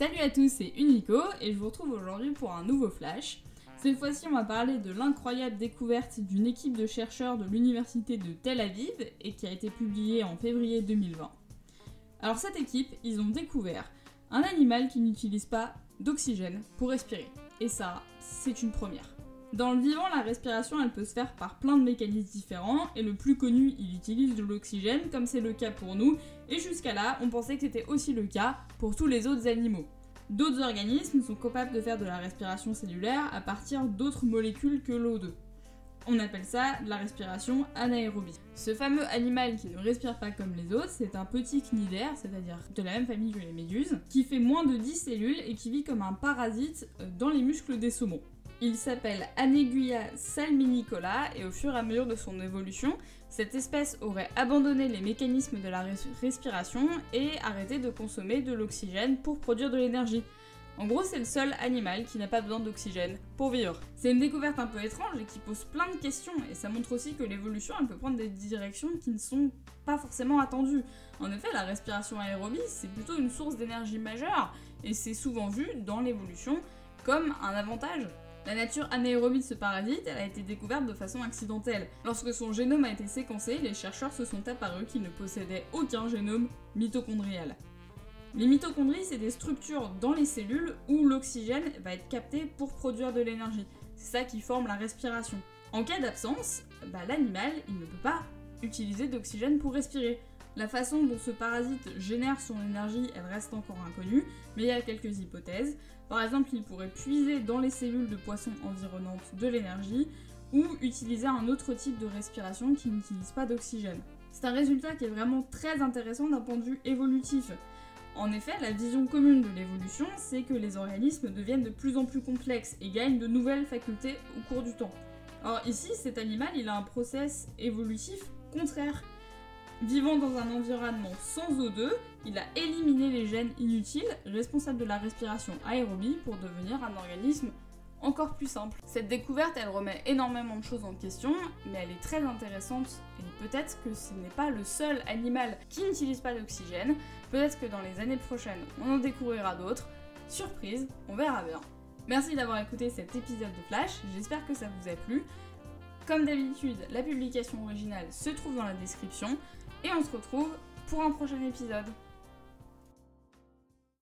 Salut à tous, c'est Unico et je vous retrouve aujourd'hui pour un nouveau flash. Cette fois-ci, on va parler de l'incroyable découverte d'une équipe de chercheurs de l'université de Tel Aviv et qui a été publiée en février 2020. Alors cette équipe, ils ont découvert un animal qui n'utilise pas d'oxygène pour respirer. Et ça, c'est une première. Dans le vivant, la respiration, elle peut se faire par plein de mécanismes différents, et le plus connu, il utilise de l'oxygène, comme c'est le cas pour nous, et jusqu'à là, on pensait que c'était aussi le cas pour tous les autres animaux. D'autres organismes sont capables de faire de la respiration cellulaire à partir d'autres molécules que l'O2. On appelle ça la respiration anaérobie. Ce fameux animal qui ne respire pas comme les autres, c'est un petit cnidaire, c'est-à-dire de la même famille que les méduses, qui fait moins de 10 cellules et qui vit comme un parasite euh, dans les muscles des saumons. Il s'appelle Aneguia salminicola et au fur et à mesure de son évolution, cette espèce aurait abandonné les mécanismes de la respiration et arrêté de consommer de l'oxygène pour produire de l'énergie. En gros, c'est le seul animal qui n'a pas besoin d'oxygène pour vivre. C'est une découverte un peu étrange et qui pose plein de questions, et ça montre aussi que l'évolution, peut prendre des directions qui ne sont pas forcément attendues. En effet, la respiration aérobie, c'est plutôt une source d'énergie majeure, et c'est souvent vu dans l'évolution comme un avantage. La nature anaérobie de ce parasite, a été découverte de façon accidentelle. Lorsque son génome a été séquencé, les chercheurs se sont apparus qu'il ne possédait aucun génome mitochondrial. Les mitochondries, c'est des structures dans les cellules où l'oxygène va être capté pour produire de l'énergie. C'est ça qui forme la respiration. En cas d'absence, bah, l'animal, il ne peut pas utiliser d'oxygène pour respirer. La façon dont ce parasite génère son énergie, elle reste encore inconnue, mais il y a quelques hypothèses. Par exemple, il pourrait puiser dans les cellules de poissons environnantes de l'énergie, ou utiliser un autre type de respiration qui n'utilise pas d'oxygène. C'est un résultat qui est vraiment très intéressant d'un point de vue évolutif. En effet, la vision commune de l'évolution, c'est que les organismes deviennent de plus en plus complexes et gagnent de nouvelles facultés au cours du temps. Or ici, cet animal, il a un process évolutif contraire. Vivant dans un environnement sans O2, il a éliminé les gènes inutiles responsables de la respiration aérobie pour devenir un organisme encore plus simple. Cette découverte, elle remet énormément de choses en question, mais elle est très intéressante et peut-être que ce n'est pas le seul animal qui n'utilise pas d'oxygène. Peut-être que dans les années prochaines, on en découvrira d'autres. Surprise, on verra bien. Merci d'avoir écouté cet épisode de Flash, j'espère que ça vous a plu. Comme d'habitude, la publication originale se trouve dans la description et on se retrouve pour un prochain épisode.